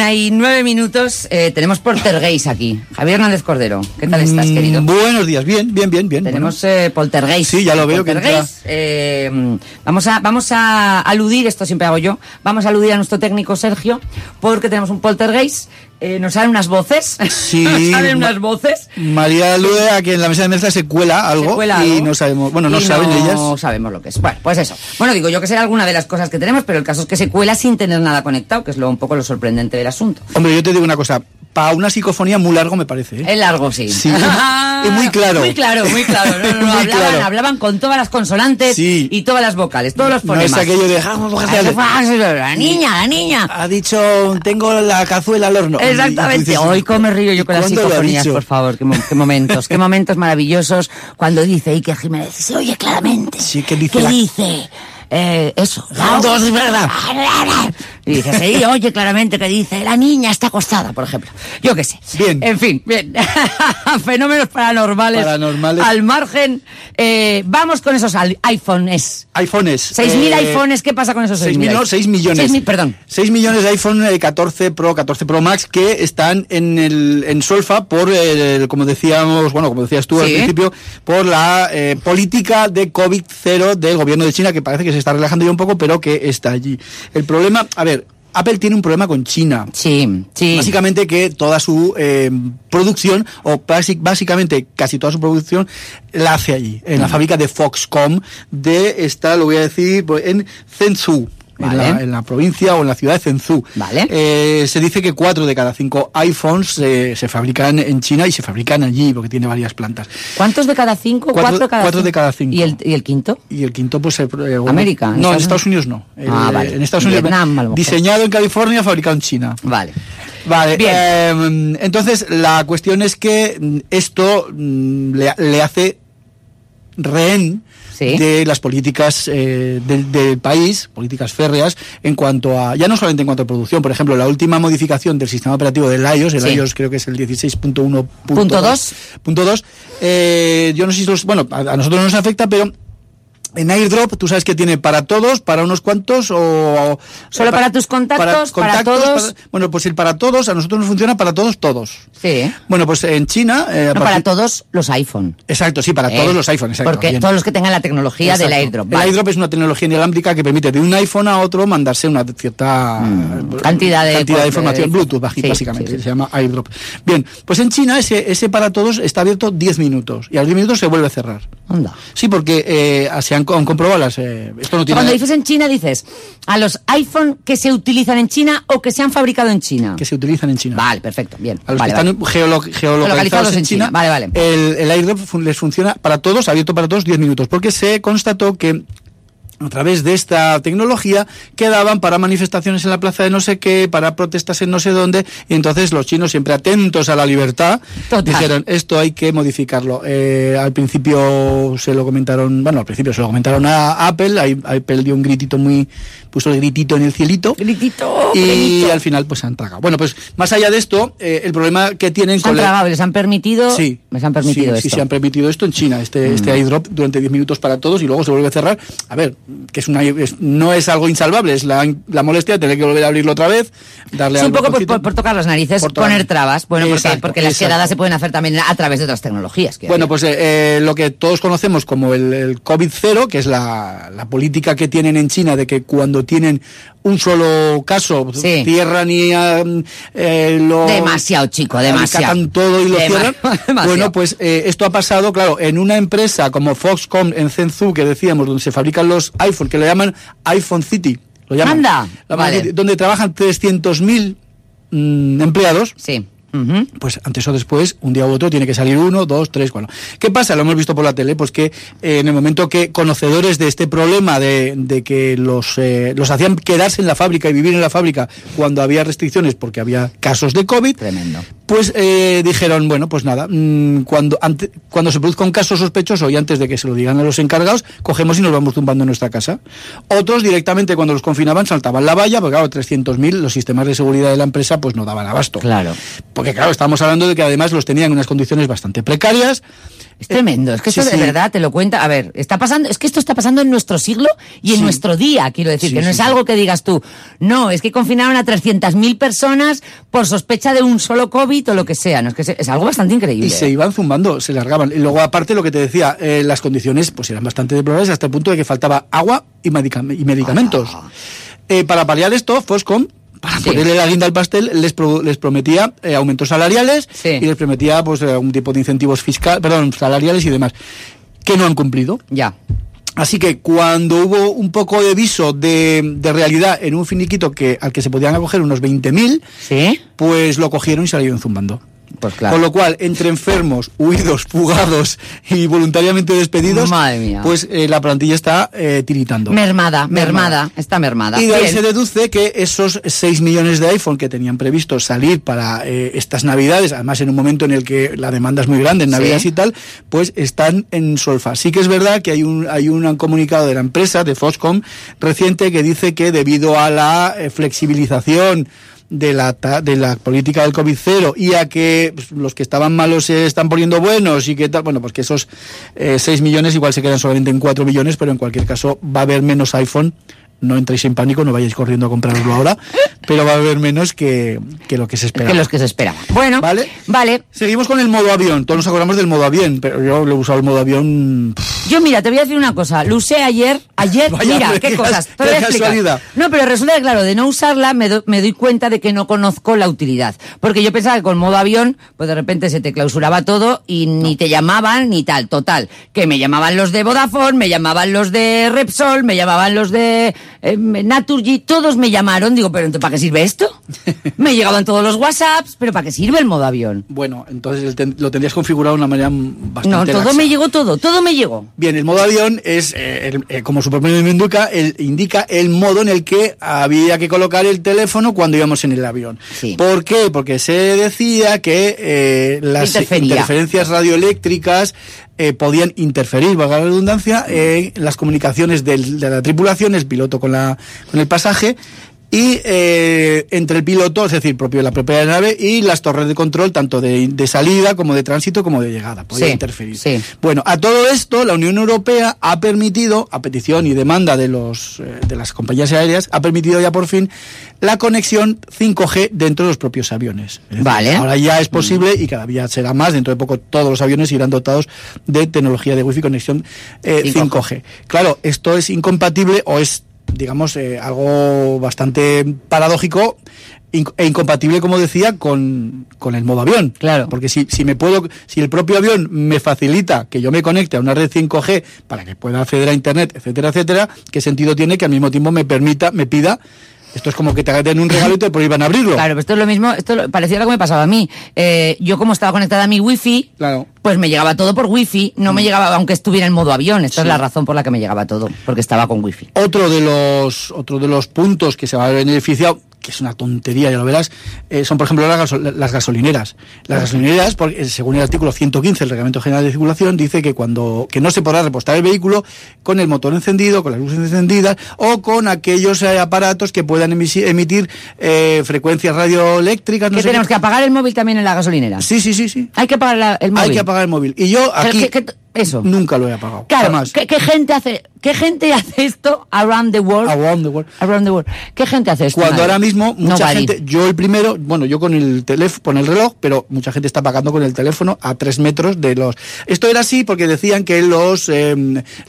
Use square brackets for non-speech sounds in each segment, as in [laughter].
Hay nueve minutos, eh, tenemos Poltergeist aquí. Javier Hernández Cordero, ¿qué tal estás, Mm, querido? Buenos días, bien, bien, bien, bien. Tenemos eh, Poltergeist. Sí, ya lo veo que Poltergeist. eh, vamos a vamos a aludir, esto siempre hago yo, vamos a aludir a nuestro técnico Sergio, porque tenemos un Poltergeist. Eh, nos salen unas voces. Sí, [laughs] nos salen unas voces. María alude a que en la mesa de mezcla se cuela algo Se cuela y algo. no sabemos, bueno, no Y saben no ellas. sabemos lo que es. Bueno, pues eso. Bueno, digo yo que será alguna de las cosas que tenemos, pero el caso es que se cuela sin tener nada conectado, que es lo, un poco lo sorprendente del asunto. Hombre, yo te digo una cosa, para una psicofonía muy largo me parece. ¿eh? Es largo, sí. Sí. [laughs] Y muy claro. Muy claro, muy claro. No, no, no, [laughs] Muy hablaban, claro. hablaban con todas las consonantes Sí. y todas las vocales, todos los No es fonemas. aquello de... La niña, la niña. Ha dicho, tengo la cazuela al horno. Exactamente. Hoy come río yo con las ¿cuándo lo ha psicofonías, por favor. Qué, qué momentos, qué momentos maravillosos cuando dice Iker Jiménez. Se oye claramente. Sí, ¿qué dice ¿Qué la- dice? Eh, eso. Dos, verdad. [laughs] Y dice, sí, oye claramente que dice, la niña está acostada, por ejemplo. Yo qué sé. Bien. En fin, bien. [laughs] Fenómenos paranormales. Paranormales. Al margen. Eh, vamos con esos iPhones. iPhones. 6.000 eh, iPhones, ¿qué pasa con esos 6.000, 6.000? no, 6 millones. 6.000, perdón. 6 millones de iPhone eh, 14 Pro, 14 Pro Max que están en el en Solfa por, el, como decíamos, bueno, como decías tú al principio, por la eh, política de COVID-0 del gobierno de China, que parece que se está relajando ya un poco, pero que está allí. El problema, a ver, Apple tiene un problema con China. Sí, sí. Básicamente que toda su eh, producción, o básicamente casi toda su producción, la hace allí, en la fábrica de Foxconn, de esta, lo voy a decir, pues, en Zhengzhou. En, la, en la provincia o en la ciudad de Zhengzhou. Vale. Eh, se dice que cuatro de cada cinco iPhones eh, se fabrican en China y se fabrican allí porque tiene varias plantas. ¿Cuántos de cada cinco? Cuatro- Cuatro, de cada cuatro cinco. de cada cinco. ¿Y el, y el quinto? Y el quinto, pues. eh, bueno, América, No, en Estados Estados Unidos no. Ah, Eh, vale. En Estados Unidos. Vietnam. Diseñado en California, fabricado en China. Vale. Vale, Bien. eh, entonces la cuestión es que mm, esto mm, le, le hace rehén Sí. de las políticas eh, del, del país, políticas férreas, en cuanto a, ya no solamente en cuanto a producción, por ejemplo, la última modificación del sistema operativo del iOS, el Sí. iOS creo que es el 16.1.2, Punto dos. punto dos, eh, yo no sé si los, bueno, a, a nosotros no nos afecta, pero en AirDrop, tú sabes que tiene para todos, para unos cuantos o... Solo para tus contactos, para todos. bueno, pues el para todos, a nosotros nos funciona para todos, todos. Sí. Bueno, pues en China... eh, No, para todos los iPhone. Exacto, sí, para Eh, todos los iPhones. Exacto, Porque bien. todos los que tengan la tecnología del airdrop. El vale. airdrop es una tecnología inalámbrica que permite de un iPhone a otro mandarse una cierta Mm, cantidad de- cantidad de información, de- Bluetooth sí, básicamente, sí. se llama airdrop. Bien, pues en China ese, ese para todos está abierto 10 minutos y a los 10 minutos se vuelve a cerrar. Anda. Sí, porque eh, se han, han comprobado las... eh, esto no tiene... Cuando dices en China, dices a los iPhone que se utilizan en China o que se han fabricado en China. que se utilizan en China. Vale, perfecto, bien. A los Vale, que están geolo- geolocalizados en, en China, China. Vale, vale. El, el airdrop les funciona para todos, abierto para todos, 10 minutos, porque se constató que a través de esta tecnología quedaban para manifestaciones en la plaza de no sé qué, para protestas en no sé dónde, y entonces los chinos siempre atentos a la libertad Total. dijeron esto hay que modificarlo. Eh, al principio se lo comentaron, bueno, al principio se lo comentaron a Apple, ahí Apple dio un gritito muy, puso el gritito en el cielito. Gritito, Y gritito. al final pues se han tragado. Bueno, pues más allá de esto, eh, el problema que tienen Se han la- tragado, les han permitido. Sí, Les han permitido sí, esto. sí, se han permitido esto en China, este, este airdrop durante 10 minutos para todos y luego se vuelve a cerrar. A ver, que es una, es- no es algo insalvable, es la, la molestia de tener que volver a abrirlo otra vez, darle Sí, un poco por, botoncito. por- por tocar las narices, Por poner trabas. Bueno, porque, Exacto, porque las quedadas se pueden hacer también a través de otras tecnologías. Bueno, pues eh, eh, lo que todos conocemos como el, el COVID-0, que es la, la política que tienen en China de que cuando tienen un solo caso, Sí. cierran y um, eh, lo... Demasiado, chico, demasiado. todo y lo Dema- cierran. [laughs] demasiado. Bueno, pues eh, esto ha pasado, claro, en una empresa como Foxconn en Zhengzhou, que decíamos, donde se fabrican los iPhone, que lo llaman iPhone City. Lo llaman. Anda, Lo llaman vale. City, Donde trabajan 300.000 mm, empleados. Sí. Pues antes o después, un día u otro, tiene que salir uno, dos, tres, cuatro. ¿Qué pasa? Lo hemos visto por la tele, pues que eh, en el momento que conocedores de este problema de, de que los, eh, los hacían quedarse en la fábrica y vivir en la fábrica cuando había restricciones porque había casos de COVID, Tremendo. Pues eh, dijeron, bueno, pues nada, mm, cuando, ante, cuando se produzca un caso sospechoso y antes de que se lo digan a los encargados, cogemos y nos vamos tumbando en nuestra casa. Otros directamente cuando los confinaban saltaban la valla, porque claro, 300.000 los sistemas de seguridad de la empresa pues no daban abasto. Claro. Porque claro, estamos hablando de que además los tenían en unas condiciones bastante precarias. Es tremendo, es que Sí, esto de sí. verdad te lo cuenta. A ver, está pasando, es que esto está pasando en nuestro siglo y en Sí. nuestro día, quiero decir, que no es algo que digas tú. No, es que confinaron a 300.000 personas por sospecha de un solo COVID lo que sea. No, es que es algo bastante increíble. Y se iban zumbando, se largaban. Y luego, aparte, lo que te decía, eh, las condiciones pues eran bastante deplorables hasta el punto de que faltaba agua y, medicam- y medicamentos. Eh, para paliar esto, Foscom, para Ah. Sí. ponerle la guinda al pastel, les, pro- les prometía eh, aumentos salariales Sí. y les prometía pues un tipo de incentivos fiscales, perdón, salariales y demás, que no han cumplido. Ya. Así que cuando hubo un poco de viso de, de realidad en un finiquito que, al que se podían acoger unos 20.000, ¿Sí? pues lo cogieron y salieron zumbando. Pues claro. Con lo cual, entre enfermos, huidos, fugados y voluntariamente despedidos, Madre mía. pues eh, la plantilla está eh, tiritando. Mermada, mermada, está mermada. Y de ahí Bien. se deduce que esos 6 millones de iPhone que tenían previsto salir para eh, estas Navidades, además en un momento en el que la demanda es muy grande, en Sí. Navidades y tal, pues están en solfa. Sí que es verdad que hay un, hay un comunicado de la empresa, de Foscom, reciente, que dice que debido a la flexibilización de la, de la política del COVID-0 y a que pues, los que estaban malos se están poniendo buenos y que tal, bueno, pues que esos eh, 6 millones igual se quedan solamente en 4 millones, pero en cualquier caso va a haber menos iPhone. No entréis en pánico, no vayáis corriendo a comprarlo ahora, pero va a haber menos que, que lo que se espera. que los que se esperaban. Bueno, Vale. vale. Seguimos con el modo avión. Todos nos acordamos del modo avión, pero yo lo he usado el modo avión. Yo, mira, te voy a decir una cosa. Lo usé ayer. Ayer, [laughs] Vaya, mira, qué cosas. Te voy a explicar. No, pero resulta que, claro, de no usarla me, do- me doy cuenta de que no conozco la utilidad. Porque yo pensaba que con modo avión, pues de repente se te clausuraba todo y ni te llamaban ni tal. Total. Que me llamaban los de Vodafone, me llamaban los de Repsol, me llamaban los de eh, Naturgy, todos me llamaron. Digo, pero ¿para qué sirve esto? [laughs] me llegaban todos los WhatsApps, pero ¿para qué sirve el modo avión? Bueno, entonces lo tendrías configurado de una manera bastante No, todo laxa. me llegó todo, todo me llegó. Bien, el modo avión es, eh, el- eh, como su propio nombre indica, el, indica el modo en el que había que colocar el teléfono cuando íbamos en el avión. Sí. ¿Por qué? Porque se decía que eh, las interferencias radioeléctricas eh, podían interferir, valga la redundancia, en las comunicaciones de la tripulación, el piloto con, la, con el pasaje, y eh, entre el piloto, es decir, propio la propia nave, y las torres de control, tanto de, de salida como de tránsito como de llegada. Podía Sí, interferir. sí. Bueno, a todo esto, la Unión Europea ha permitido, a petición y demanda de, los, eh, de las compañías aéreas, ha permitido ya por fin la conexión 5G dentro de los propios aviones. Decir, Vale. Ahora ya es posible y cada día será más. Dentro de poco todos los aviones irán dotados de tecnología de Wi-Fi conexión eh, 5G. 5G. Claro, esto es incompatible o es, digamos, eh, algo bastante paradójico e incompatible, como decía, con, con el modo avión. Claro. Porque si, si me puedo, si el propio avión me facilita que yo me conecte a una red 5G para que pueda acceder a internet, etcétera, etcétera, ¿qué sentido tiene que al mismo tiempo me permita, me pida? Esto es como que te den un regalo y te prohíban abrirlo. Claro, pero esto es lo mismo, esto parecía lo que me pasaba a mí. Eh, yo como estaba conectada a mi wifi, Claro. pues me llegaba todo por wifi, no me llegaba aunque estuviera en modo avión. Esta es la razón por la que me llegaba todo, porque estaba con wifi. Otro de los otro de los puntos que se va a beneficiar, que es una tontería, ya lo verás, eh, son por ejemplo las, gaso- las gasolineras. Las gasolineras, porque, eh, según el artículo 115 del Reglamento General de Circulación, dice que cuando que no se podrá repostar el vehículo con el motor encendido, con las luces encendidas o con aquellos eh, aparatos que puedan emitir eh, frecuencias radioeléctricas. no ¿Qué sé tenemos qué. que apagar el móvil también en la gasolinera? Sí, sí, sí, sí. Hay que apagar la- el móvil. Hay que apagar el móvil. Y yo Pero aquí ¿qué- qué- eso? nunca lo he apagado. Claro, jamás. ¿qué, qué gente hace, ¿qué gente hace esto around the world? Around the world. Around the world. ¿Qué gente hace esto? Cuando ahora mismo mucha Nobody. gente, yo el primero, bueno, yo con el teléfono, con el reloj, pero mucha gente está pagando con el teléfono a tres metros de los. Esto era así porque decían que los eh,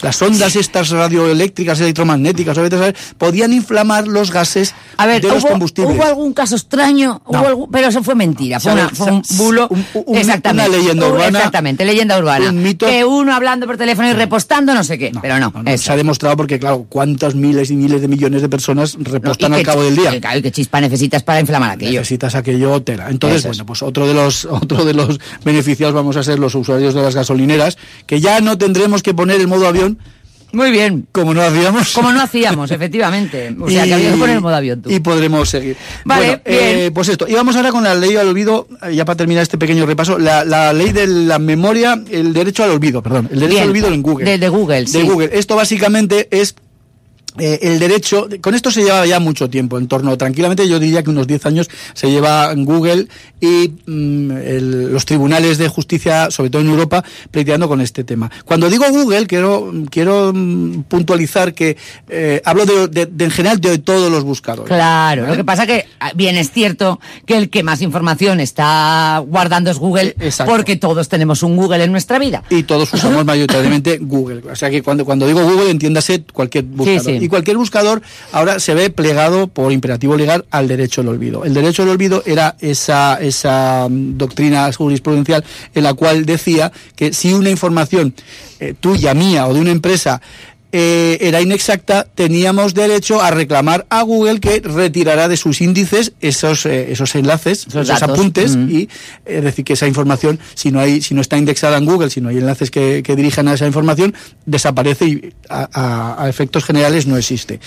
las ondas estas radioeléctricas, electromagnéticas, o etcétera, podían inflamar los gases A ver, de los ¿hubo, combustibles. hubo algún caso extraño, Hubo algún- pero eso fue mentira, fue, Sabe- una- fue un bulo. un- un- exactamente. una leyenda urbana. Exactamente, leyenda urbana. Un mito. Que uno hablando por teléfono y repostando no sé qué, pero no, eso. se ha demostrado porque, claro, cuántas miles y miles de millones de personas repostan al cabo del día. y claro, y qué chispa necesitas para inflamar aquello. Necesitas aquello tela. Entonces, Eso bueno, pues otro de los [laughs] otro de los beneficiados vamos a ser los usuarios de las gasolineras, que ya no tendremos que poner el modo avión Muy bien. Como no hacíamos. Como no hacíamos, [laughs] efectivamente. O sea, que había que poner el modo avión tú. Y podremos seguir. Vale, Bueno, eh, bien. pues esto. Y vamos ahora con la ley al olvido, eh, ya para terminar este pequeño repaso, la, la ley de la memoria, el derecho al olvido, perdón. El derecho Bien. al olvido en Google. De- de Google, sí. De Google. Esto básicamente es eh, el derecho, con esto se lleva ya mucho tiempo, en torno, tranquilamente yo diría que unos 10 años se lleva Google y mm, el- los tribunales de justicia, sobre todo en Europa, pleiteando con este tema. Cuando digo Google, quiero, quiero mm, puntualizar que eh, hablo de, de- de- en general de todos los buscadores. Claro, lo que pasa que ah, bien es cierto que el que más información está guardando es Google, Eh, exacto. porque todos tenemos un Google en nuestra vida. y todos usamos [laughs] mayoritariamente Google. O sea que cuando, cuando digo Google, entiéndase cualquier buscador. sí. Y cualquier buscador ahora se ve plegado por imperativo legal al derecho al olvido. El derecho al olvido era esa, esa mm, doctrina jurisprudencial en la cual decía que si una información eh, tuya, mía o de una empresa eh, era inexacta, teníamos derecho a reclamar a Google que retirara de sus índices esos, eh, esos enlaces, Esos apuntes Mm. y es decir que esa información si no hay si no está indexada en Google si no hay enlaces que, que dirijan a esa información desaparece y a, a- a efectos generales no existe.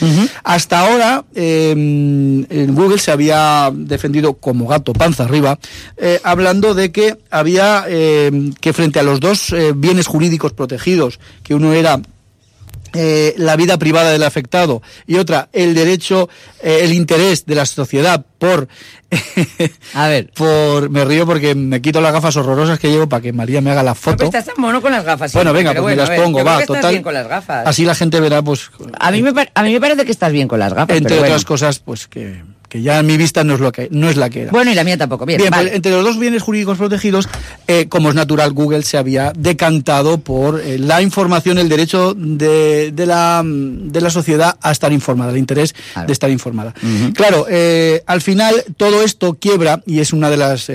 Hasta ahora eh, en Google se había defendido como gato panza arriba eh, hablando de que había eh, que frente a los dos eh, bienes jurídicos protegidos que uno era eh, la vida privada del afectado y otra el derecho, eh, el interés de la sociedad por, A ver. [laughs] por, me río porque me quito las gafas horrorosas que llevo para que María me haga la foto. Estás tan mono con las gafas. Bueno, venga, pero pues me las pongo, va, total. bien con las gafas. Así la gente verá, pues, A mí, me, a mí me parece que estás bien con las gafas. entre pero otras bueno. cosas, pues que, que ya en mi vista no es lo que, no es la que era. Bueno, y la mía tampoco. Bien, Bien, vale. pues, entre los dos bienes jurídicos protegidos, eh, como es natural, Google se había decantado por eh, la información, el derecho de, de la, de la sociedad a estar informada, el interés Claro. de estar informada. Claro, eh, al final todo esto quiebra, y es uno de los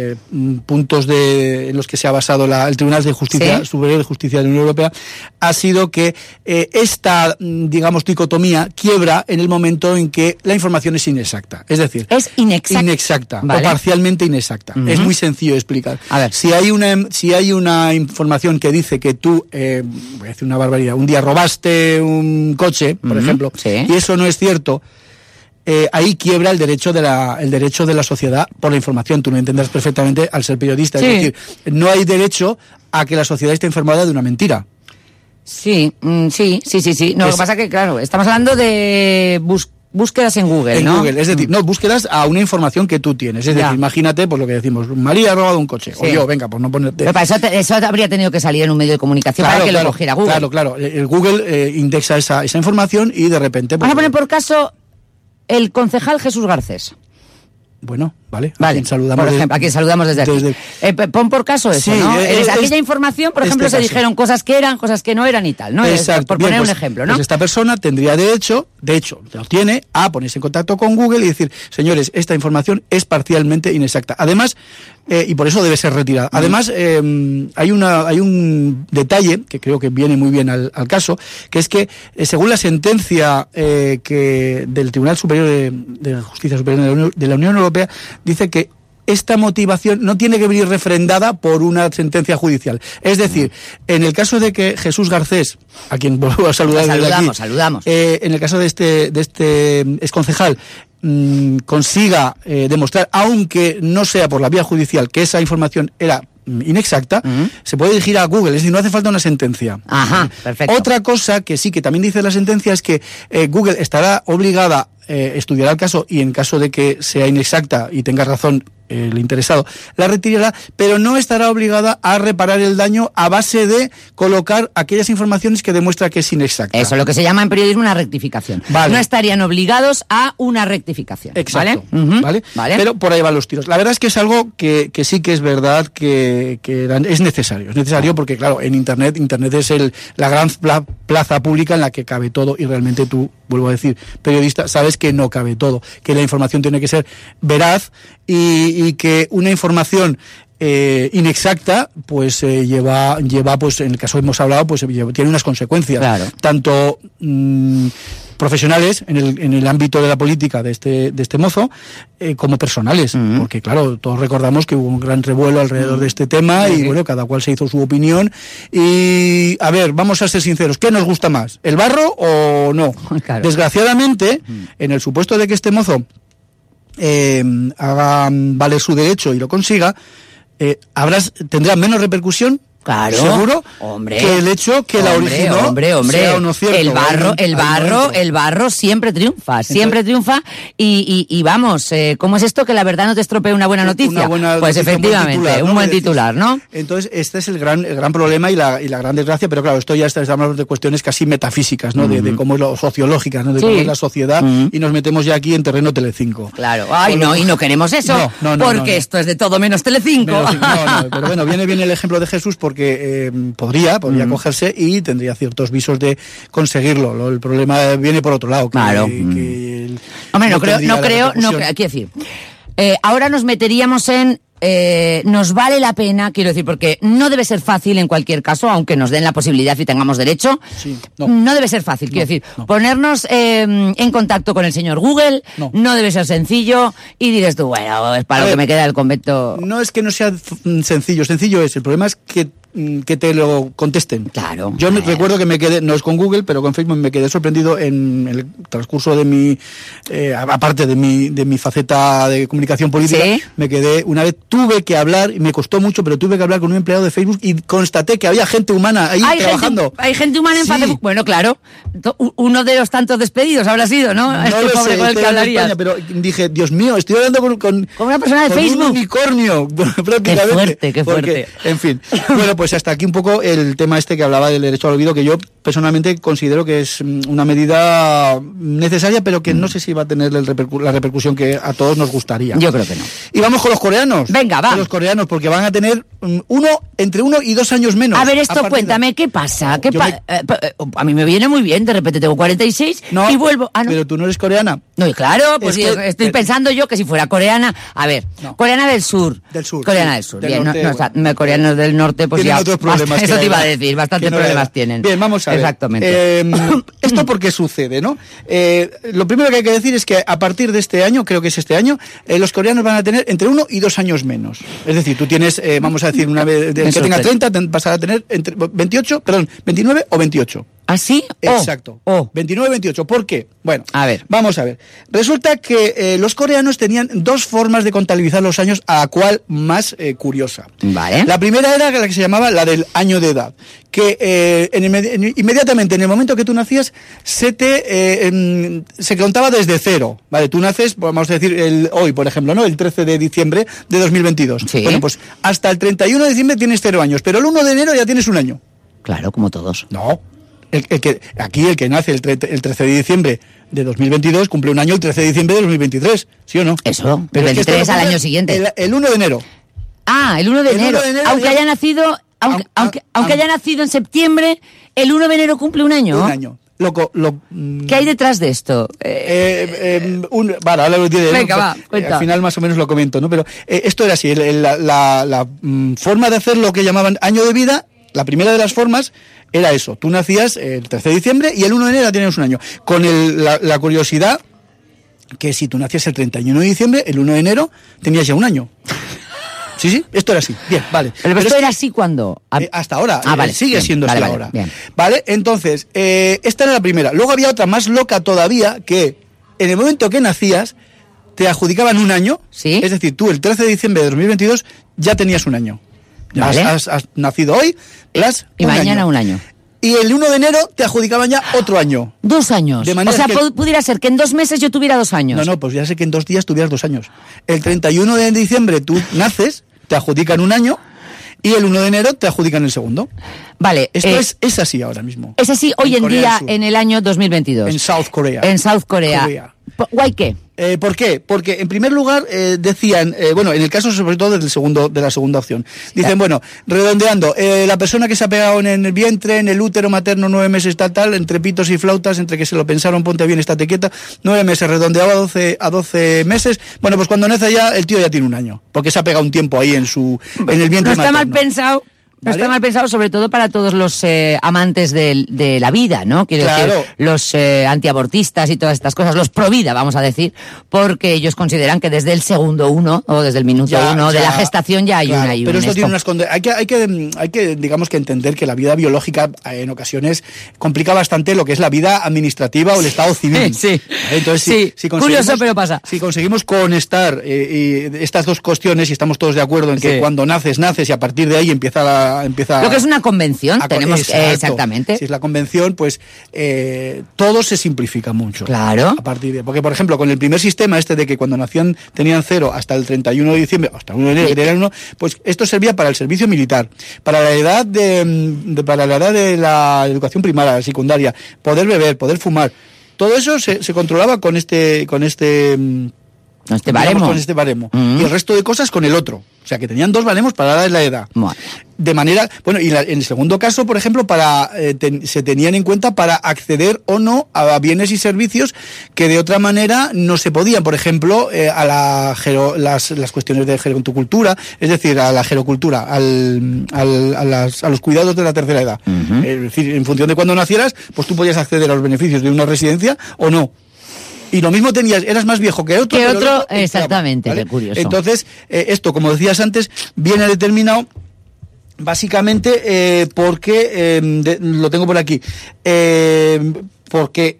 puntos de, en los que se ha basado la- el Tribunal de Justicia Sí. Superior de Justicia de la Unión Europea, ha sido que esta, digamos, dicotomía quiebra en el momento en que la información es inexacta. Es decir, Es inexacta. inexacta Vale. o parcialmente inexacta. Es muy sencillo de explicar. A ver. Si hay una si hay una información que dice que tú, eh, voy a decir una barbaridad, un día robaste un coche, por ejemplo, sí. y eso no es cierto. eh, ahí quiebra el derecho de la el derecho de la sociedad por la información. Tú lo entenderás perfectamente al ser periodista. Sí. Es decir, no hay derecho a que la sociedad esté informada de una mentira. Sí, mm, sí, sí, sí, sí. No, lo Es- que pasa que, claro, estamos hablando de bus- búsquedas en Google, en ¿no? Google. Es decir, no, búsquedas a una información que tú tienes. Es Ya. decir, imagínate, pues lo que decimos, María ha robado un coche. O yo, venga, pues no ponerte. Pero para eso, habría tenido que salir en un medio de comunicación para que lo cogiera Google. Claro, claro. El Google eh, indexa esa, esa información y de repente. pues, Vamos a poner por caso el concejal Jesús Garcés. Bueno, vale. a Vale, quien saludamos por de- a quien saludamos desde, aquí. desde- Eh, pon por caso eso, Sí, ¿no? eh, es- aquella información, por este ejemplo, se caso. dijeron cosas que eran, cosas que no eran y tal, ¿no? Exacto. Por Bien, poner pues- un ejemplo, ¿no? Pues esta persona tendría derecho, de hecho, lo tiene, a ponerse en contacto con Google y decir, señores, esta información es parcialmente inexacta. Además, eh, y por eso debe ser retirada. Además, eh, hay, una, hay un detalle que creo que viene muy bien al, al caso, que es que eh, según la sentencia eh, que del Tribunal Superior de, de Justicia Superior de la, Unión, de la Unión Europea, dice que esta motivación no tiene que venir refrendada por una sentencia judicial. Es decir, en el caso de que Jesús Garcés, a quien vuelvo a saludar desde Saludamos, aquí, saludamos. eh, en el caso de este, de este mm, exconcejal, mm, consiga eh, demostrar, aunque no sea por la vía judicial, que esa información era mm, inexacta, se puede dirigir a Google, es decir, no hace falta una sentencia. Ajá, perfecto. Otra cosa que sí que también dice la sentencia es que eh, Google estará obligada, eh, estudiará el caso y en caso de que sea inexacta y tenga razón el interesado, la retirará, pero no estará obligada a reparar el daño a base de colocar aquellas informaciones que demuestra que es inexacta. Eso, lo que se llama en periodismo una rectificación. Vale. No estarían obligados a una rectificación. Exacto. ¿Vale? ¿vale? ¿Vale? Pero por ahí van los tiros. La verdad es que es algo que, que sí que es verdad que, que es necesario. Es necesario porque, claro, en Internet, Internet es el, la gran pla- plaza pública en la que cabe todo y realmente tú, vuelvo a decir, periodista, sabes que no cabe todo, que la información tiene que ser veraz y, y que una información eh, inexacta, pues eh, lleva, lleva, pues en el caso que hemos hablado, pues tiene unas consecuencias. Claro. Tanto mm, profesionales en el, en el ámbito de la política de este, de este mozo, eh, como personales. Mm. Porque, claro, todos recordamos que hubo un gran revuelo alrededor de este tema y, bueno, cada cual se hizo su opinión. Y, a ver, vamos a ser sinceros, ¿qué nos gusta más? ¿El barro o no? [laughs] Claro. Desgraciadamente, en el supuesto de que este mozo eh, haga mm, valer su derecho y lo consiga, eh, habrás, tendrá menos repercusión. Claro. Seguro. Hombre. Que el hecho que la Hombre, originó. Hombre, hombre. sea o no cierto. el barro, el barro, el barro siempre triunfa, siempre triunfa. Y, y, y vamos, eh, ¿cómo es esto que la verdad no te estropee una buena noticia? Una buena pues noticia, un buen efectivamente, titular, un ¿no? buen titular, ¿no? Entonces, este es el gran, el gran problema y la, y la gran desgracia, pero claro, esto ya está, hablando de cuestiones casi metafísicas, ¿no? de, de cómo es lo sociológicas, ¿no? De Sí. cómo es la sociedad y nos metemos ya aquí en terreno Telecinco. Claro. Ay, no, y no queremos eso, No, no, porque esto es de todo menos Telecinco. Pero, sí, no, no, pero bueno, viene bien el ejemplo de Jesús porque eh, podría, podría cogerse y tendría ciertos visos de conseguirlo. Lo- el problema viene por otro lado. Que, Claro. que Hombre, no, creo, no creo, no creo, quiero decir, eh, ahora nos meteríamos en, eh, nos vale la pena, quiero decir, porque no debe ser fácil en cualquier caso, aunque nos den la posibilidad y tengamos derecho, Sí, no. debe ser fácil, quiero decir, no. ponernos eh, en contacto con el señor Google, No. debe ser sencillo, y dices tú, bueno, es para A lo que me queda del convento. No es que no sea f- sencillo, sencillo es. El problema es que, mm, que te lo contesten. Claro. Yo me- recuerdo que me quedé, no es con Google, pero con Facebook me quedé sorprendido en el transcurso de mi, eh, aparte de mi, de mi faceta de comunicación política, Sí. me quedé, una vez tuve que hablar, y me costó mucho, pero tuve que hablar con un empleado de Facebook y constaté que había gente humana ahí Hay trabajando. gente, hay gente humana en Sí. Facebook. Bueno, claro. Uno de los tantos despedidos habrá sido, ¿no? No este lo pobre sé, con el que hablarías. España, pero dije, Dios mío, estoy hablando con, con, Con una persona de con Facebook. un unicornio, [laughs] prácticamente. Qué fuerte, qué Porque, fuerte. en fin. Bueno, pues hasta aquí un poco el tema este que hablaba del derecho al olvido, que yo personalmente considero que es mm, una medida necesaria, pero que no sé si va a tener el repercu- la repercusión que a todos nos gustaría. Yo creo que no. Y vamos con los coreanos. Venga, va. Con los coreanos, porque van a tener mm, uno, entre uno y dos años menos. A ver, esto de- cuéntame, ¿qué pasa? ¿Qué pa- me- eh, eh, a mí me viene muy bien, de repente tengo 46 No, y vuelvo. Ah, no. pero tú no eres coreana. No, y claro, pues Es sí, que- estoy eh, pensando yo que si fuera coreana. A ver, No. coreana del sur. Del sur, Coreana del sur. Del bien, norte, coreanos del norte, pues tienen ya. otros problemas. [laughs] Eso te iba a decir, bastantes problemas tienen. Bien, vamos a ver. Exactamente. Eh, [coughs] ¿Esto por qué sucede, no? Eh, lo primero que hay que decir es que a partir de este año, creo que es este año, eh, los coreanos van a tener entre uno y dos años menos. Es decir, tú tienes, vamos a decir, una vez que tenga sorprende. 30, ten- pasará a tener entre 28, perdón, 29 o 28. ¿Así? Exacto. Oh, oh. 29-28. ¿Por qué? Bueno, A ver. vamos a ver. Resulta que eh, los coreanos tenían dos formas de contabilizar los años, a la cual más eh, curiosa. Vale. La primera era la que se llamaba la del año de edad, que eh, en- inmediatamente en el momento que tú nacías se te eh, em, se contaba desde cero, vale. Tú naces, vamos a decir el, hoy, por ejemplo, no, el 13 de diciembre de 2022. Sí. Bueno, pues hasta el 31 de diciembre tienes cero años, pero el 1 de enero ya tienes un año. Claro, como todos. No. El, el que, aquí el que nace el, tre- el 13 de diciembre de 2022 cumple un año el 13 de diciembre de 2023, ¿sí o no? Eso, Pero esto 23 lo al año siguiente. El, el 1 de enero. Ah, el 1 de El 1 enero. de enero aunque ya- haya nacido, aunque, Aun- aunque, aun- aunque haya nacido en septiembre, el 1 de enero cumple un año. Un año. Loco, lo, mm, ¿Qué hay detrás de esto? Eh, Eh, eh, un- vale, ahora lo Venga, ¿no? va, Eh, cuenta. Al final más o menos lo comento, ¿no? Pero eh, esto era así, la, la- la, mm, forma de hacer lo que llamaban año de vida, la primera de las formas era eso, tú nacías el 13 de diciembre y el 1 de enero tenías un año. Con el- la, la curiosidad que si tú nacías el 31 de diciembre, el 1 de enero tenías ya un año. Sí, sí, esto era así. Bien, vale. pero esto es era así cuando. eh, hasta ahora, Ah, eh, vale, sigue bien, siendo vale, así vale, ahora. bien. Vale, entonces, eh, esta era la primera. Luego había otra más loca todavía, que en el momento que nacías, te adjudicaban un año. Sí. Es decir, tú el 13 de diciembre de 2022 ya tenías un año. Vale. has, has- has nacido hoy, plus Y mañana un año. Y el 1 de enero te adjudicaban ya otro año. Dos años. De manera o sea, que- pudiera ser que en dos meses yo tuviera dos años. No, no, pues ya sé que en dos días tuvieras dos años. El 31 de diciembre tú naces, te adjudican un año, y el 1 de enero te adjudican el segundo. Vale. Esto eh, es, es así ahora mismo. es así hoy en día, en el año 2022. En South Korea. En South Korea. ¿Guay qué? Eh, ¿Por qué? Porque en primer lugar eh, decían, eh, bueno, en el caso sobre todo del segundo, de la segunda opción, dicen, bueno, redondeando, eh, la persona que se ha pegado en el vientre, en el útero materno nueve meses tal, tal, entre pitos y flautas, entre que se lo pensaron, ponte bien, estate quieta, nueve meses, redondeado a 12, a 12 meses, bueno, pues cuando nace ya, el tío ya tiene un año, porque se ha pegado un tiempo ahí en su, en el vientre No está mal materno. No ¿vale? está mal pensado sobre todo para todos los eh, amantes de, la vida, ¿no? Quiero Claro. decir, los eh, antiabortistas y todas estas cosas, los pro vida, vamos a decir, porque ellos consideran que desde el segundo uno o desde el minuto Ya, uno de la gestación ya hay claro, una y Pero un esto tiene unas hay que, hay que, hay que, digamos que entender que la vida biológica eh, en ocasiones complica bastante lo que es la vida administrativa o el estado civil. [laughs] Sí. Entonces, si- Sí, si, curioso, pero pasa. Si conseguimos conectar eh, estas dos cuestiones y estamos todos de acuerdo en que Sí. cuando naces, naces y a partir de ahí empieza la, empieza Lo que es una convención, a- tenemos Exacto. eh, exactamente. Si es la convención, pues eh, todo se simplifica mucho. Claro. A partir de, porque, por ejemplo, con el primer sistema este de que cuando nacían tenían cero hasta el 31 de diciembre, hasta el 1 de enero uno, pues esto servía para el servicio militar, para la edad de, mm, de- para la edad de la educación primaria, la secundaria, poder beber, poder fumar. Todo eso se, se controlaba con este, con este, No este baremo. con este baremo. Mm. Y el resto de cosas con el otro. O sea, que tenían dos baremos para dar la edad. Bueno. De manera, bueno, y la- en el segundo caso, por ejemplo, para eh, ten- se tenían en cuenta para acceder o no a bienes y servicios que de otra manera no se podían. Por ejemplo, eh, a la gero- las, las cuestiones de gerocultura, es decir, a la gerocultura, al, al- a, las- a los cuidados de la tercera edad. Es decir, en función de cuándo nacieras, pues tú podías acceder a los beneficios de una residencia o no. Y lo mismo tenías, eras más viejo que otro. Que otro, exactamente, qué curioso. Entonces, eh, esto, como decías antes, viene determinado básicamente eh, porque, eh, de- lo tengo por aquí, porque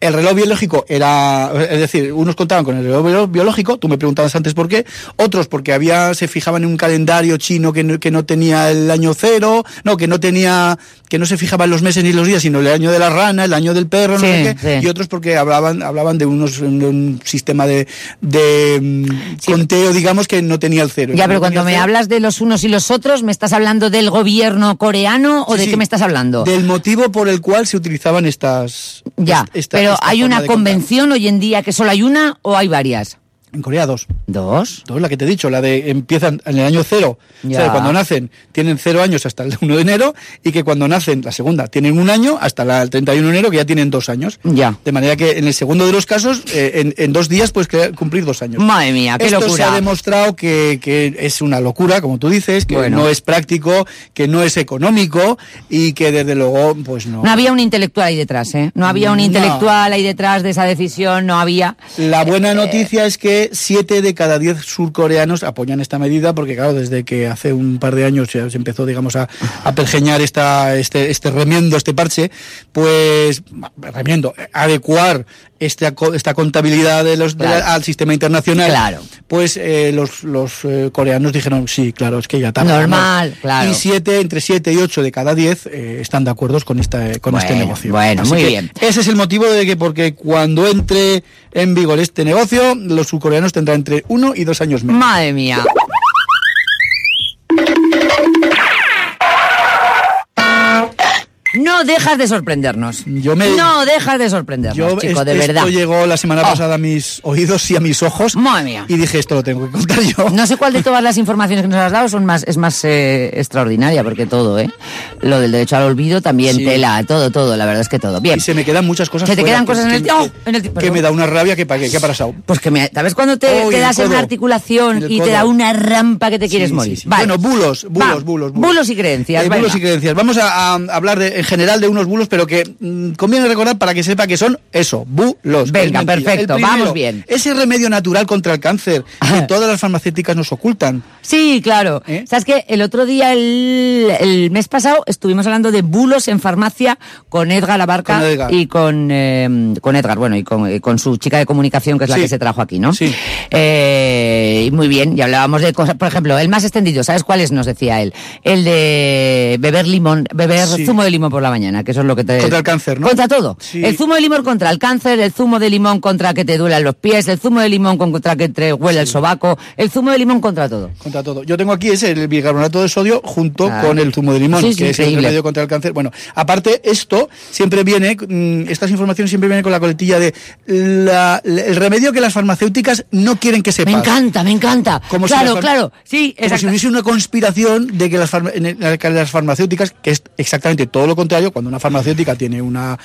el reloj biológico era, es decir, unos contaban con el reloj bio- biológico, tú me preguntabas antes por qué, otros porque había, se fijaban en un calendario chino que no, que no tenía el año cero, no, que no tenía, que no se fijaban los meses ni los días, sino el año de la rana, el año del perro, no Sí, sé qué, sí. y otros porque hablaban, hablaban de unos, de un sistema de, de mm, conteo, digamos, que no tenía el cero. Ya, pero cuando me cero, hablas de los unos y los otros, ¿me estás hablando del gobierno coreano o de qué me estás hablando? Del motivo por el cual se utilizaban estas. Ya, esta- pero ¿hay una convención hoy en día que solo hay una o hay varias? En Corea dos. ¿Dos? Dos, la que te he dicho, la de empiezan en el año cero. O sea, cuando nacen tienen cero años hasta el [laughs] 1 de enero y que cuando nacen, la segunda, tienen un año hasta la- el 31 de enero que ya tienen dos años. Ya. De manera que en el segundo de los casos, eh, en, en dos días puedes cumplir dos años. Madre mía, qué Esto se locura. ha demostrado que, que es una locura, como tú dices, que Bueno. no es práctico, que no es económico y que desde luego, pues no. No había un intelectual ahí detrás, ¿eh? No había un No. intelectual ahí detrás de esa decisión, no había. La Eh, buena noticia es que siete de cada diez surcoreanos apoyan esta medida porque, claro, desde que hace un par de años se, se empezó, digamos, a, a pergeñar esta, este, este remiendo, este parche, pues, remiendo, adecuar esta, esta contabilidad de los, de la- al sistema internacional, Claro. pues eh, los, los eh, coreanos dijeron, sí, claro, es que ya está. Normal, claro. Y siete, entre siete y ocho de cada diez eh, están de acuerdo con, esta, con este negocio. bueno, Así muy bien. ese es el motivo de que, porque cuando entre en vigor este negocio, los surcoreanos tendrán entre uno y dos años menos. Madre mía. No dejas de sorprendernos. Yo me- No dejas de sorprendernos, Yo, chico, es- de verdad. Esto llegó la semana Oh. pasada a mis oídos y a mis ojos. Madre mía. Y dije, esto lo tengo que contar yo. No sé cuál de [laughs] todas las informaciones que nos has dado son más, es más eh, extraordinaria, porque todo, ¿eh? Lo del derecho al olvido también Sí. tela, todo, todo, la verdad es que todo. Bien. Y se me quedan muchas cosas Se te quedan que- cosas en el- que, ¡Oh! que- en el- que me da una rabia que, que, que ha pasado. Pues que me, ¿sabes cuando te, Oh, das en una articulación y te da una rampa que te quieres Sí, morir? sí, sí. Vale. Bueno, bulos, bulos, Va. bulos, bulos. Bulos y creencias. Eh, bulos y creencias. Vamos a, a hablar de, general de unos bulos, pero que mm, conviene recordar para que sepa que son eso, bulos. que Venga, perfecto, primero, vamos bien. Ese remedio natural contra el cáncer que todas las farmacéuticas nos ocultan. Sí, claro. ¿Eh? ¿Sabes qué? El otro día, el, el mes pasado, estuvimos hablando de bulos en farmacia con Edgar Abarca Con Edgar. y con, eh, con Edgar, bueno, y con, y con su chica de comunicación, que es la que se trajo aquí, ¿no? Sí. Eh, y muy bien, y hablábamos de cosas, por ejemplo, el más extendido, ¿sabes cuál es? Nos decía él. El de beber limón, beber Sí. zumo de limón por la mañana, que eso es lo que te... Contra el cáncer, ¿no? Contra todo. Sí. El zumo de limón contra el cáncer, el zumo de limón contra que te duelan los pies, el zumo de limón contra que te huele el sobaco, el zumo de limón contra todo. Contra todo. Yo tengo aquí ese, el bicarbonato de sodio junto Claro. con el zumo de limón, Sí, que es el remedio contra el cáncer. Bueno, aparte, esto siempre viene, mm, estas informaciones siempre vienen con la coletilla de la- el remedio que las farmacéuticas no quieren que sepas. Me encanta, me encanta. Como si claro, farm- claro. Sí, Como si hubiese una conspiración de que las, farma- que las farmacéuticas, que es exactamente todo lo contrario, cuando una farmacéutica tiene una,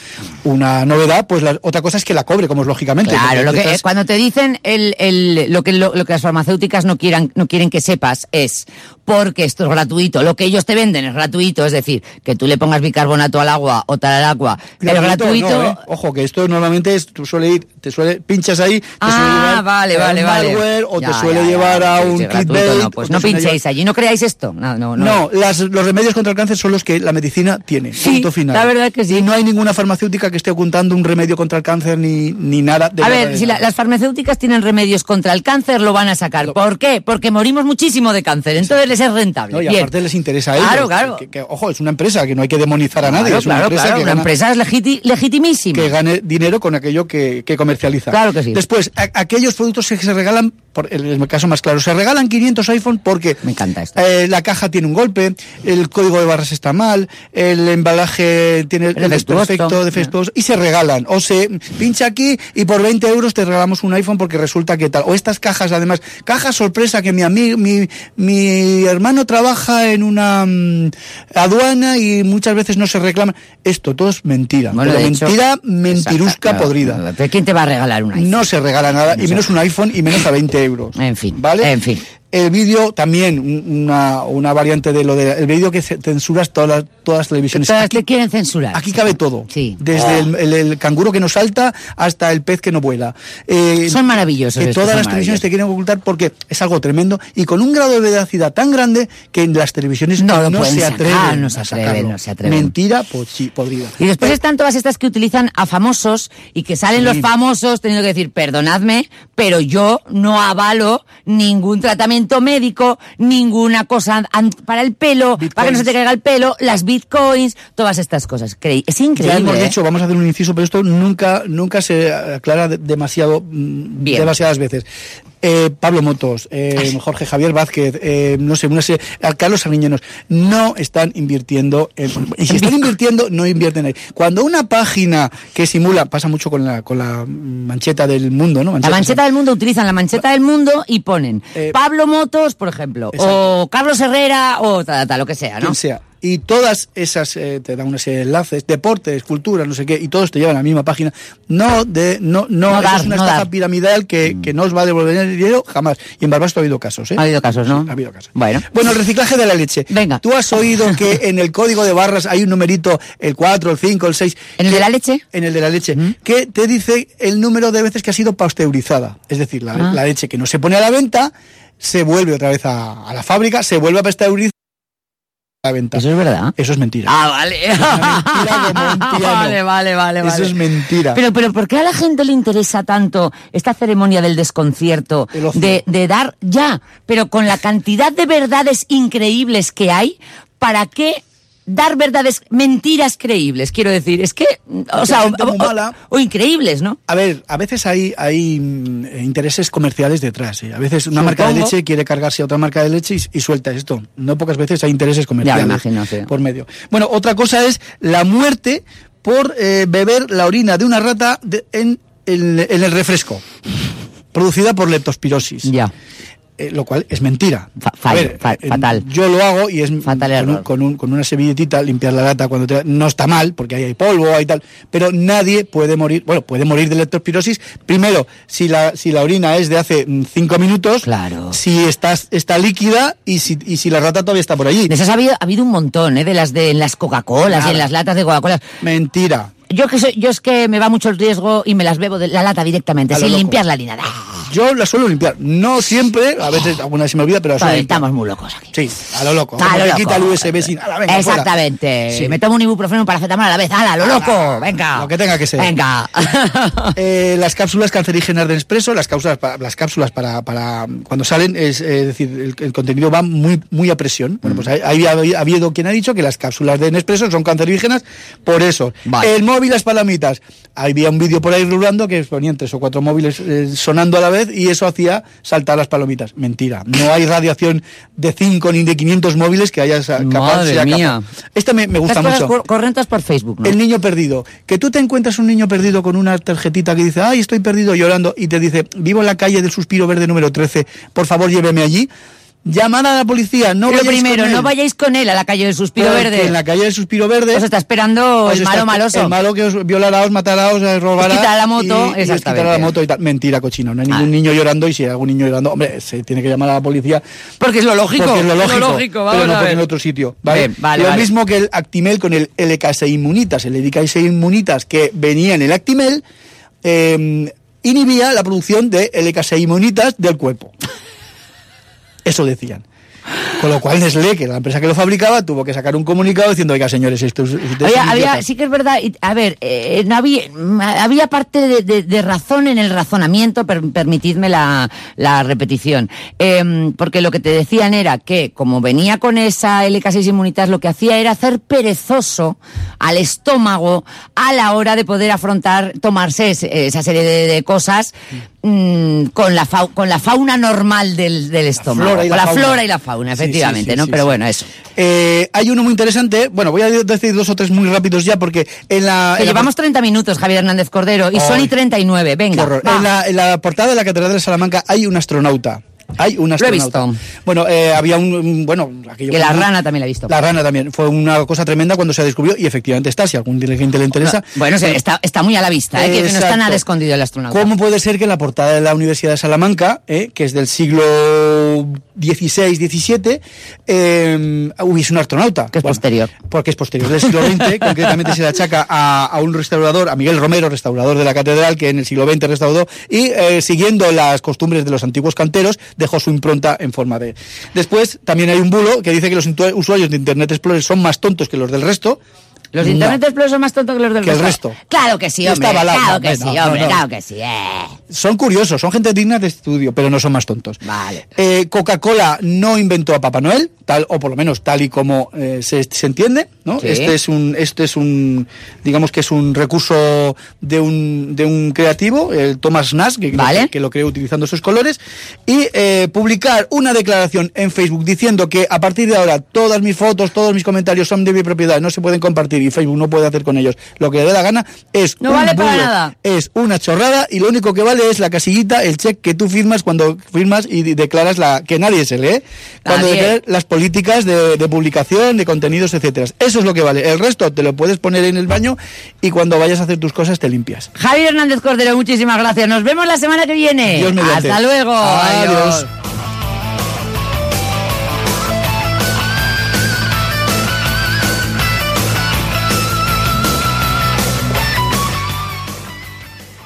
una novedad, pues la, otra cosa es que la cobre, como es lógicamente. Claro, lo que, estás- eh, cuando te dicen el, el- lo, que, lo, lo que las farmacéuticas no, quieran, no quieren que sepas es porque esto es gratuito. Lo que ellos te venden es gratuito, es decir, que tú le pongas bicarbonato al agua o tal al agua, pero gratuito. no, ¿eh? Ojo, que esto normalmente es, tú suele ir, te suele, pinchas ahí, te Ah, suele llevar vale, a vale, un vale. malware o Ya, te suele ya, ya, llevar a un gratuito, clickbait. No, pues no pinchéis allí, no creáis esto. No, no, no. No, las- los remedios contra el cáncer son los que la medicina tiene. Sí, punto final. la verdad que sí. Y no hay ninguna farmacéutica que esté ocultando un remedio contra el cáncer ni, ni nada. De A ver, si la- las farmacéuticas tienen remedios contra el cáncer, lo van a sacar. ¿Por qué? Porque morimos muchísimo de cáncer, entonces les es rentable. No, y Bien. aparte les interesa a ellos. Claro, claro. Que, que, ojo, es una empresa que no hay que demonizar a nadie. Claro, es una claro, empresa claro, que una gana- empresa es legiti- legitimísima. que gane dinero con aquello que, que comercializa. Claro que sí. Después, a- aquellos productos que se regalan, por el, el caso más claro, se regalan 500 iPhone porque Me encanta esto. eh, la caja tiene un golpe, el código de barras está mal, el embalaje tiene el defectuoso. defecto, y se regalan. O se pincha aquí y por 20 euros te regalamos un iPhone porque resulta que tal. O estas cajas, además, caja sorpresa que mi amigo, mi, mi hermano trabaja en una mm, aduana y muchas veces no se reclama. Esto todo es mentira. Bueno, pero de hecho- mentira, mentirusca podrida. no, ¿Pero quién te va a regalar un iPhone? No se regala nada, y No menos un iPhone, y menos a 20 euros. En fin, ¿Vale? en fin. El vídeo también, un- una, una variante de lo de. El vídeo que ce- censuras todas las, todas las televisiones. Todas Aquí, quieren censurar. aquí cabe todo. Sí. Desde el, el- el canguro que no salta hasta el pez que no vuela. Eh, Son maravillosos Que todas las televisiones te quieren ocultar porque es algo tremendo y con un grado de veracidad tan grande que en las televisiones No se sacar, atreven. no se a atreven, sacarlo. no se atreven. Mentira, pues sí, podrida. Y después están todas estas que utilizan a famosos y que salen Sí. los famosos teniendo que decir, perdonadme, pero yo no avalo ningún tratamiento médico, ninguna cosa para el pelo, para que no se te caiga el pelo, las bitcoins, todas estas cosas. Es increíble. Ya hemos ¿eh? dicho, vamos a hacer un inciso, pero esto nunca, nunca se aclara de- demasiado, mm, Bien. demasiadas veces. Eh, Pablo Motos, eh, Jorge Javier Vázquez, eh, no sé, serie- a Carlos Ariñenos, no están invirtiendo, en, y si están invirtiendo, no invierten ahí. Cuando una página que simula, pasa mucho con la, con la mancheta del mundo, ¿no? La mancheta del mundo utilizan la mancheta del mundo y ponen Eh, Pablo Motos, por ejemplo, Exacto. o Carlos Herrera, o tal, tal, lo que sea, ¿no? quien sea. Y todas esas eh, te dan una serie de enlaces, deportes, cultura, no sé qué, y todos te llevan a la misma página. No, de, no, no, No dar, es una no estafa dar. piramidal que, que no os va a devolver el dinero jamás. Y en Barbasto ha habido casos, ¿eh? Ha habido casos, ¿no? Sí, ha habido casos. Bueno. Bueno, el reciclaje de la leche. Venga. Tú has oído que en el código de barras hay un numerito, el 4, el 5, el 6. ¿En el que- de la leche? En el de la leche, que te dice el número de veces que ha sido pasteurizada. Es decir, la, Ah. la leche que no se pone a la venta, se vuelve otra vez a, a la fábrica, se vuelve a pasteurizar la venta. Eso es verdad. Eso es mentira. Ah, vale. mentira un piano. Vale, vale, vale, Eso vale. es mentira. Pero, pero, ¿por qué a la gente le interesa tanto esta ceremonia del desconcierto? De, de dar, ya, pero con la cantidad de verdades increíbles que hay, ¿para qué dar verdades, mentiras creíbles? Quiero decir, es que, o sea, o, o- mala. o increíbles, ¿no? A ver, a veces hay, hay mm, intereses comerciales detrás. ¿eh? A veces una marca de leche quiere cargarse a otra marca de leche y, y suelta esto. No pocas veces hay intereses comerciales imagino, sí. por medio. Bueno, otra cosa es la muerte por eh, beber la orina de una rata de- en, el- en el refresco, producida por leptospirosis. Ya. Eh, lo cual es mentira. Fa- fallo, fa- fatal. Yo lo hago y es Fatal con, un- con, un- con una servilletita limpiar la lata cuando te- no está mal porque ahí hay polvo, hay tal, pero nadie puede morir, bueno, puede morir de leptospirosis primero si la si la orina es de hace mm, cinco minutos, Claro. si está está líquida y si y si la rata todavía está por allí. De esas ha habido, ha habido un montón, ¿eh? De las de en las Coca-Colas y Nada. en las latas de Coca-Cola. Mentira. Yo que soy, yo es que me va mucho el riesgo y me las bebo de la lata directamente, sin loco. limpiar la harina. Yo la suelo limpiar, no siempre, a veces alguna vez se me olvida, pero la suelo limpiar. estamos muy locos aquí. Sí, a lo loco. A lo loco. quita el USB sin. ala, venga, fuera. Exactamente. Sí. Me tomo un ibuprofeno y un paracetamol a la vez. ¡Hala, lo loco! Venga. Lo que tenga que ser. Venga. [laughs] Eh, las cápsulas cancerígenas de Nespresso, las cápsulas para, las cápsulas para, para cuando salen, es, eh, decir, el, el contenido va muy, muy a presión. Bueno, pues ahí ha, ha habido quien ha dicho que las cápsulas de Nespresso son cancerígenas por eso. Vale. El móvil, las palomitas. Había un vídeo por ahí rulando que ponían tres o cuatro móviles eh, sonando a la vez y eso hacía saltar las palomitas. Mentira. No hay radiación de 5 ni de 500 móviles que haya capaz, Madre sea capaz. mía. Esta me, me gusta Estas mucho. cor- corrientes por Facebook, ¿no? El niño perdido. Que tú te encuentras un niño perdido con una tarjetita que dice, ay, estoy perdido llorando, y te dice, vivo en la calle del suspiro verde número 13, por favor lléveme allí. Llamar a la policía, no Pero vayáis primero, con él. no vayáis con él a la calle del Suspiro Porque Verde. En la calle del Suspiro Verde. Os está esperando os el está- malo maloso. El malo que os violará, os matará, os robará. Os quitará la moto, y- y os quitará la moto y tal. Mentira, cochino. No hay ningún Ah. niño llorando y si hay algún niño llorando, hombre, se tiene que llamar a la policía. Porque es lo lógico. Porque es lo lógico, lógico, vamos pero no a ver. en otro sitio. ¿vale? Bien, vale, lo vale. mismo que el Actimel con el LKS Inmunitas. El LKS Inmunitas que venía en el Actimel eh, inhibía la producción de LKS Inmunitas del cuerpo. Eso decían. Con lo cual Nestlé, que era la empresa que lo fabricaba, tuvo que sacar un comunicado diciendo, oiga, señores, esto es... esto es Había, un había- idiota". sí que es verdad, a ver, eh, no había, había parte de, de- de razón en el razonamiento, per- permitidme la, la repetición, Em, porque lo que te decían era que como venía con esa LK6 Inmunitas, lo que hacía era hacer perezoso al estómago a la hora de poder afrontar, tomarse ese- esa serie de, de cosas mm, con, la con la fauna normal del, del estómago, flora y con la la fauna. flora y la fauna, Sí, sí, efectivamente, sí, ¿no? sí, Pero sí. bueno, eso. Eh, hay uno muy interesante, bueno, voy a decir dos o tres muy rápidos ya, porque en la... En la llevamos 30 minutos, Javier Hernández Cordero, y son Ay. y 39, Qué venga. En, la, en la portada de la Catedral de Salamanca hay un astronauta. Hay un he astronauta. visto. Bueno, eh, había un, bueno, aquello Que la rana también la he visto. La rana también. Fue una cosa tremenda cuando se descubrió y efectivamente está. Si a algún dirigente le interesa. Bueno, se- está, está muy a la vista, ¿eh? que no está nada escondido el astronauta. ¿Cómo puede ser que en la portada de la Universidad de Salamanca, eh, que es del siglo XVI, XVII, eh, hubiese un astronauta? Que es posterior. Porque es posterior del siglo XX, [laughs] concretamente se le achaca a, a un restaurador, a Miguel Romero, restaurador de la catedral, que en el siglo XX restauró, y eh, siguiendo las costumbres de los antiguos canteros, dejó su impronta en forma de... Después, también hay un bulo que dice que los usuarios de Internet Explorer son más tontos que los del resto. ¿Los No. Internet Explorer son más tontos que los del Que el resto. Claro que sí, hombre. Claro que sí, hombre, no. claro que sí. eh. Son curiosos, son gente digna de estudio, pero no son más tontos. Vale. Eh, Coca-Cola no inventó a Papá Noel, tal o por lo menos tal y como eh, se, se entiende, ¿no? Sí. Este es un, este es un, digamos que es un recurso de un, de un creativo, el Thomas Nash, que, Vale. que, que lo creó utilizando esos colores, y eh, publicar una declaración en Facebook diciendo que a partir de ahora todas mis fotos, todos mis comentarios son de mi propiedad, no se pueden compartir Facebook no puede hacer con ellos lo que le dé la gana, es No un vale para nada. es una chorrada y lo único que vale es la casillita, el check que tú firmas cuando firmas y de- declaras la que nadie se lee, cuando declaras las políticas de, de publicación, de contenidos, etcétera. Eso es lo que vale. El resto te lo puedes poner en el baño y cuando vayas a hacer tus cosas te limpias. Javier Hernández Cordero, muchísimas gracias. Nos vemos la semana que viene. Dios. Hasta luego. Adiós.